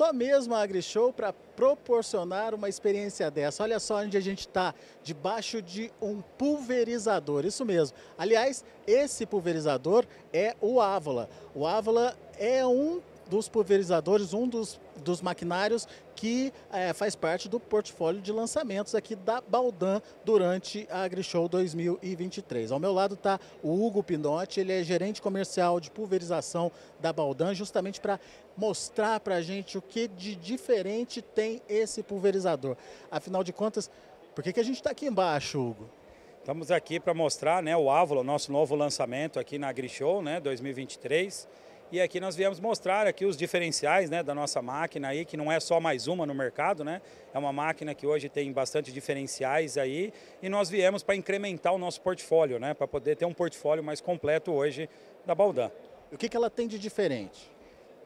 só mesmo a AgriShow para proporcionar uma experiência dessa. Olha só onde a gente está, debaixo de um pulverizador, isso mesmo. Aliás, esse pulverizador é o Avola. O Avola é um dos pulverizadores, um dos, dos maquinários que é, faz parte do portfólio de lançamentos aqui da Baldan durante a AgriShow 2023. Ao meu lado está o Hugo Pinotti, ele é gerente comercial de pulverização da Baldan, justamente para mostrar para a gente o que de diferente tem esse pulverizador. Afinal de contas, por que, que a gente está aqui embaixo, Hugo? Estamos aqui para mostrar né, o Ávolo, nosso novo lançamento aqui na AgriShow né, 2023. E aqui nós viemos mostrar aqui os diferenciais né, da nossa máquina aí, que não é só mais uma no mercado, né? É uma máquina que hoje tem bastante diferenciais aí e nós viemos para incrementar o nosso portfólio, né? Para poder ter um portfólio mais completo hoje da Baldan. O que, que ela tem de diferente?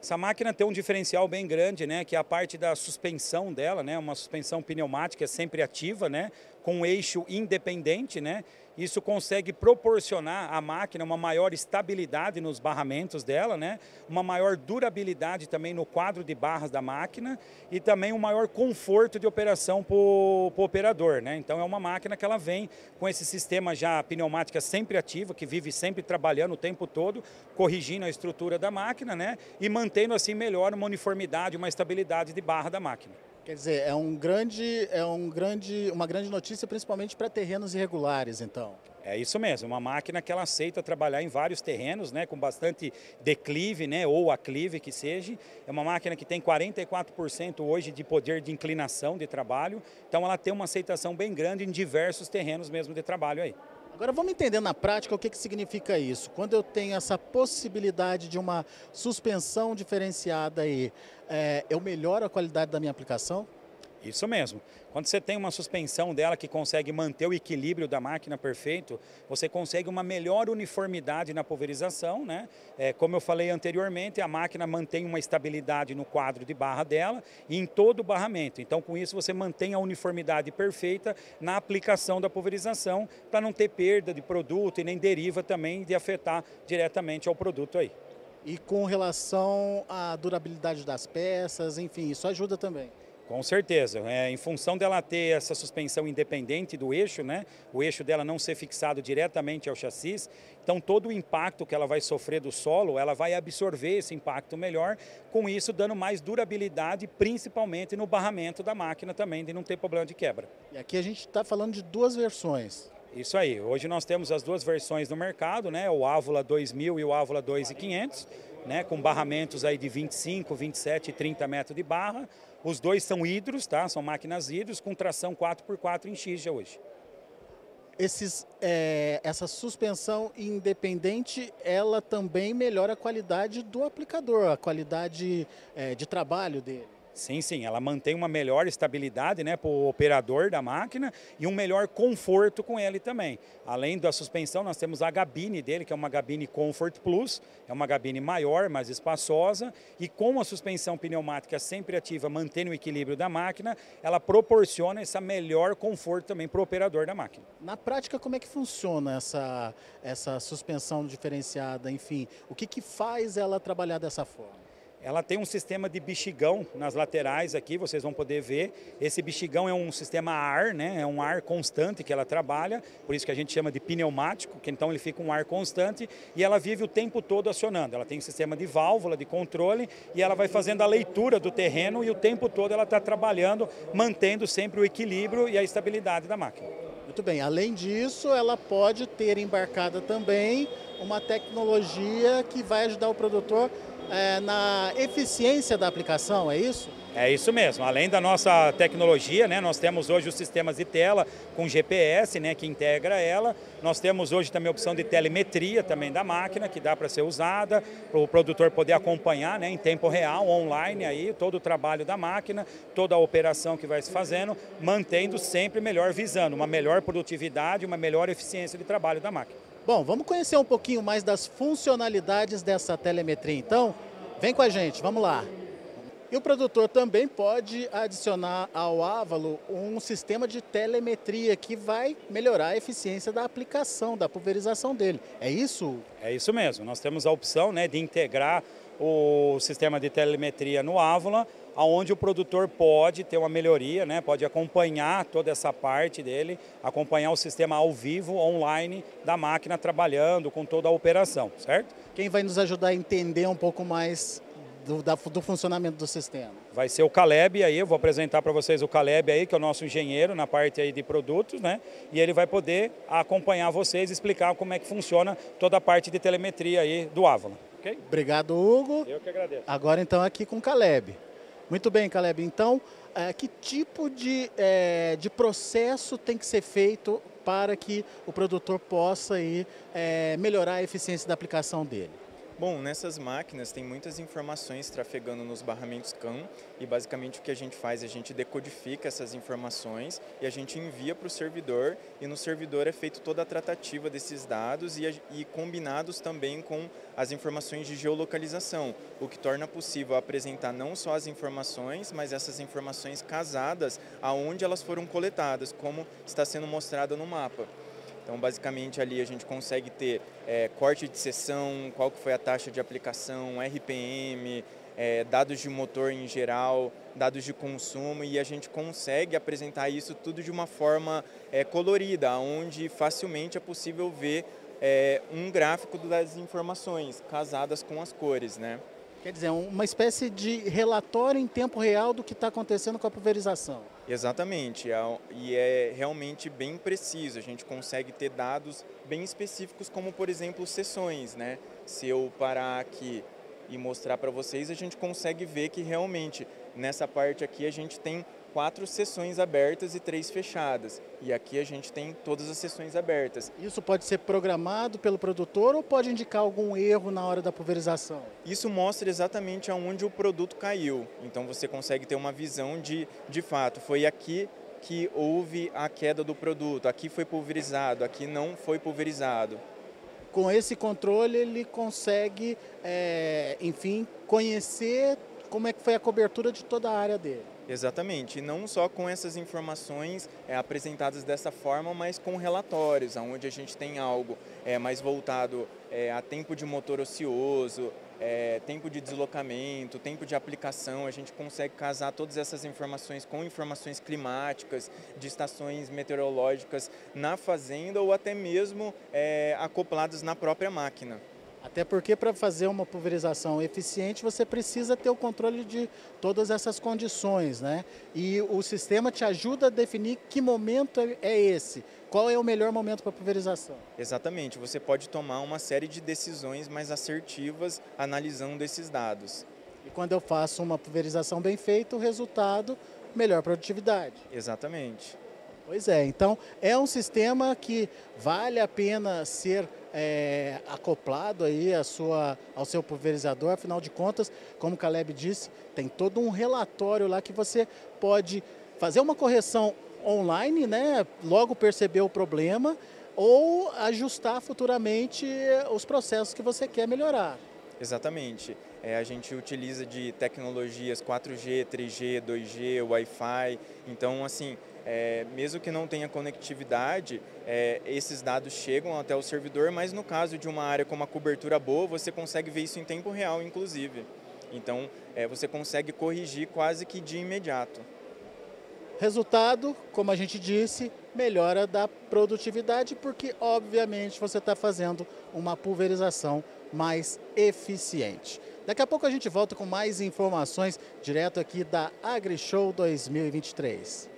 Essa máquina tem um diferencial bem grande, né, que é a parte da suspensão dela, né, uma suspensão pneumática sempre ativa, né, com um eixo independente, né, isso consegue proporcionar à máquina uma maior estabilidade nos barramentos dela, né? uma maior durabilidade também no quadro de barras da máquina e também um maior conforto de operação para o operador. Né? Então é uma máquina que ela vem com esse sistema já pneumática sempre ativa, que vive sempre trabalhando o tempo todo, corrigindo a estrutura da máquina né? e mantendo assim melhor uma uniformidade, uma estabilidade de barra da máquina. Quer dizer, é, um grande, é um grande, uma grande notícia, principalmente para terrenos irregulares, então. É isso mesmo, uma máquina que ela aceita trabalhar em vários terrenos, né, com bastante declive, né, ou aclive que seja. É uma máquina que tem 44% hoje de poder de inclinação de trabalho, então ela tem uma aceitação bem grande em diversos terrenos mesmo de trabalho aí. Agora vamos entender na prática o que, que significa isso. Quando eu tenho essa possibilidade de uma suspensão diferenciada aí, é, eu melhoro a qualidade da minha aplicação? Isso mesmo. Quando você tem uma suspensão dela que consegue manter o equilíbrio da máquina perfeito, você consegue uma melhor uniformidade na pulverização. Né? É, como eu falei anteriormente, a máquina mantém uma estabilidade no quadro de barra dela e em todo o barramento. Então, com isso, você mantém a uniformidade perfeita na aplicação da pulverização para não ter perda de produto e nem deriva também de afetar diretamente ao produto aí. E com relação à durabilidade das peças, enfim, isso ajuda também. Com certeza. É, em função dela ter essa suspensão independente do eixo, né? o eixo dela não ser fixado diretamente ao chassi, então todo o impacto que ela vai sofrer do solo, ela vai absorver esse impacto melhor, com isso dando mais durabilidade, principalmente no barramento da máquina também, de não ter problema de quebra. E aqui a gente está falando de duas versões. Isso aí. Hoje nós temos as duas versões no mercado, né? O Ávula 2000 e o Ávula 2500, né? Com barramentos aí de 25, 27 e 30 metros de barra. Os dois são hidros, tá? São máquinas hidros com tração 4x4 em X hoje. Esses, é, essa suspensão independente, ela também melhora a qualidade do aplicador, a qualidade é, de trabalho dele. Sim, sim, ela mantém uma melhor estabilidade né, para o operador da máquina e um melhor conforto com ele também. Além da suspensão, nós temos a gabine dele, que é uma gabine Comfort Plus, é uma gabine maior, mais espaçosa, e com a suspensão pneumática sempre ativa, mantendo o equilíbrio da máquina, ela proporciona esse melhor conforto também para o operador da máquina. Na prática, como é que funciona essa, essa suspensão diferenciada? Enfim, o que, que faz ela trabalhar dessa forma? Ela tem um sistema de bexigão nas laterais aqui, vocês vão poder ver. Esse bexigão é um sistema ar, né? É um ar constante que ela trabalha, por isso que a gente chama de pneumático, que então ele fica um ar constante e ela vive o tempo todo acionando. Ela tem um sistema de válvula de controle e ela vai fazendo a leitura do terreno e o tempo todo ela está trabalhando, mantendo sempre o equilíbrio e a estabilidade da máquina. Muito bem. Além disso, ela pode ter embarcada também uma tecnologia que vai ajudar o produtor é, na eficiência da aplicação, é isso? É isso mesmo. Além da nossa tecnologia, né, nós temos hoje os sistemas de tela com GPS, né, que integra ela. Nós temos hoje também a opção de telemetria também da máquina, que dá para ser usada, para o produtor poder acompanhar né, em tempo real, online, aí, todo o trabalho da máquina, toda a operação que vai se fazendo, mantendo sempre melhor, visando uma melhor produtividade, uma melhor eficiência de trabalho da máquina. Bom, vamos conhecer um pouquinho mais das funcionalidades dessa telemetria, então? Vem com a gente, vamos lá. E o produtor também pode adicionar ao Ávalo um sistema de telemetria que vai melhorar a eficiência da aplicação, da pulverização dele. É isso? É isso mesmo. Nós temos a opção né, de integrar o sistema de telemetria no Ávila, aonde o produtor pode ter uma melhoria, né? pode acompanhar toda essa parte dele, acompanhar o sistema ao vivo, online, da máquina trabalhando com toda a operação, certo? Quem vai nos ajudar a entender um pouco mais do, da, do funcionamento do sistema? Vai ser o Caleb aí, eu vou apresentar para vocês o Caleb aí, que é o nosso engenheiro na parte aí de produtos, né? E ele vai poder acompanhar vocês, explicar como é que funciona toda a parte de telemetria aí do Avalon. Okay? Obrigado, Hugo. Eu que agradeço. Agora então aqui com o Caleb. Muito bem, Caleb. Então, é, que tipo de, é, de processo tem que ser feito para que o produtor possa aí, é, melhorar a eficiência da aplicação dele? Bom, nessas máquinas tem muitas informações trafegando nos barramentos CAN e basicamente o que a gente faz, a gente decodifica essas informações e a gente envia para o servidor e no servidor é feito toda a tratativa desses dados e, e combinados também com as informações de geolocalização, o que torna possível apresentar não só as informações, mas essas informações casadas aonde elas foram coletadas, como está sendo mostrado no mapa. Então, basicamente, ali a gente consegue ter é, corte de sessão, qual que foi a taxa de aplicação, RPM, é, dados de motor em geral, dados de consumo e a gente consegue apresentar isso tudo de uma forma é, colorida, onde facilmente é possível ver um gráfico das informações casadas com as cores, né? Quer dizer, uma espécie de relatório em tempo real do que está acontecendo com a pulverização. Exatamente, é e é realmente bem preciso. A gente consegue ter dados bem específicos, como por exemplo sessões, né? Se eu parar aqui e mostrar para vocês, a gente consegue ver que realmente nessa parte aqui a gente tem quatro sessões abertas e três fechadas. E aqui a gente tem todas as sessões abertas. Isso pode ser programado pelo produtor ou pode indicar algum erro na hora da pulverização? Isso mostra exatamente aonde o produto caiu. Então você consegue ter uma visão de, de fato, foi aqui que houve a queda do produto, aqui foi pulverizado, aqui não foi pulverizado. Com esse controle ele consegue, é, enfim, conhecer como é que foi a cobertura de toda a área dele. Exatamente, e não só com essas informações é, apresentadas dessa forma, mas com relatórios, onde a gente tem algo é, mais voltado é, a tempo de motor ocioso, é, tempo de deslocamento, tempo de aplicação, a gente consegue casar todas essas informações com informações climáticas, de estações meteorológicas na fazenda ou até mesmo é, acopladas na própria máquina. Até porque para fazer uma pulverização eficiente você precisa ter o controle de todas essas condições, né? E o sistema te ajuda a definir que momento é, é esse, qual é o melhor momento para pulverização. Exatamente, você pode tomar uma série de decisões mais assertivas analisando esses dados. E quando eu faço uma pulverização bem feita, o resultado, melhor produtividade. Exatamente. Pois é, então é um sistema que vale a pena ser é, acoplado aí a sua, ao seu pulverizador, afinal de contas, como o Caleb disse, tem todo um relatório lá que você pode fazer uma correção online, né? logo perceber o problema, ou ajustar futuramente os processos que você quer melhorar. Exatamente. É, a gente utiliza de tecnologias 4G, 3G, 2G, Wi-Fi. Então, assim, é, mesmo que não tenha conectividade, é, esses dados chegam até o servidor, mas no caso de uma área com uma cobertura boa, você consegue ver isso em tempo real, inclusive. Então, é, você consegue corrigir quase que de imediato. Resultado, como a gente disse, melhora da produtividade, porque obviamente você está fazendo uma pulverização mais eficiente. Daqui a pouco a gente volta com mais informações direto aqui da AgriShow 2023.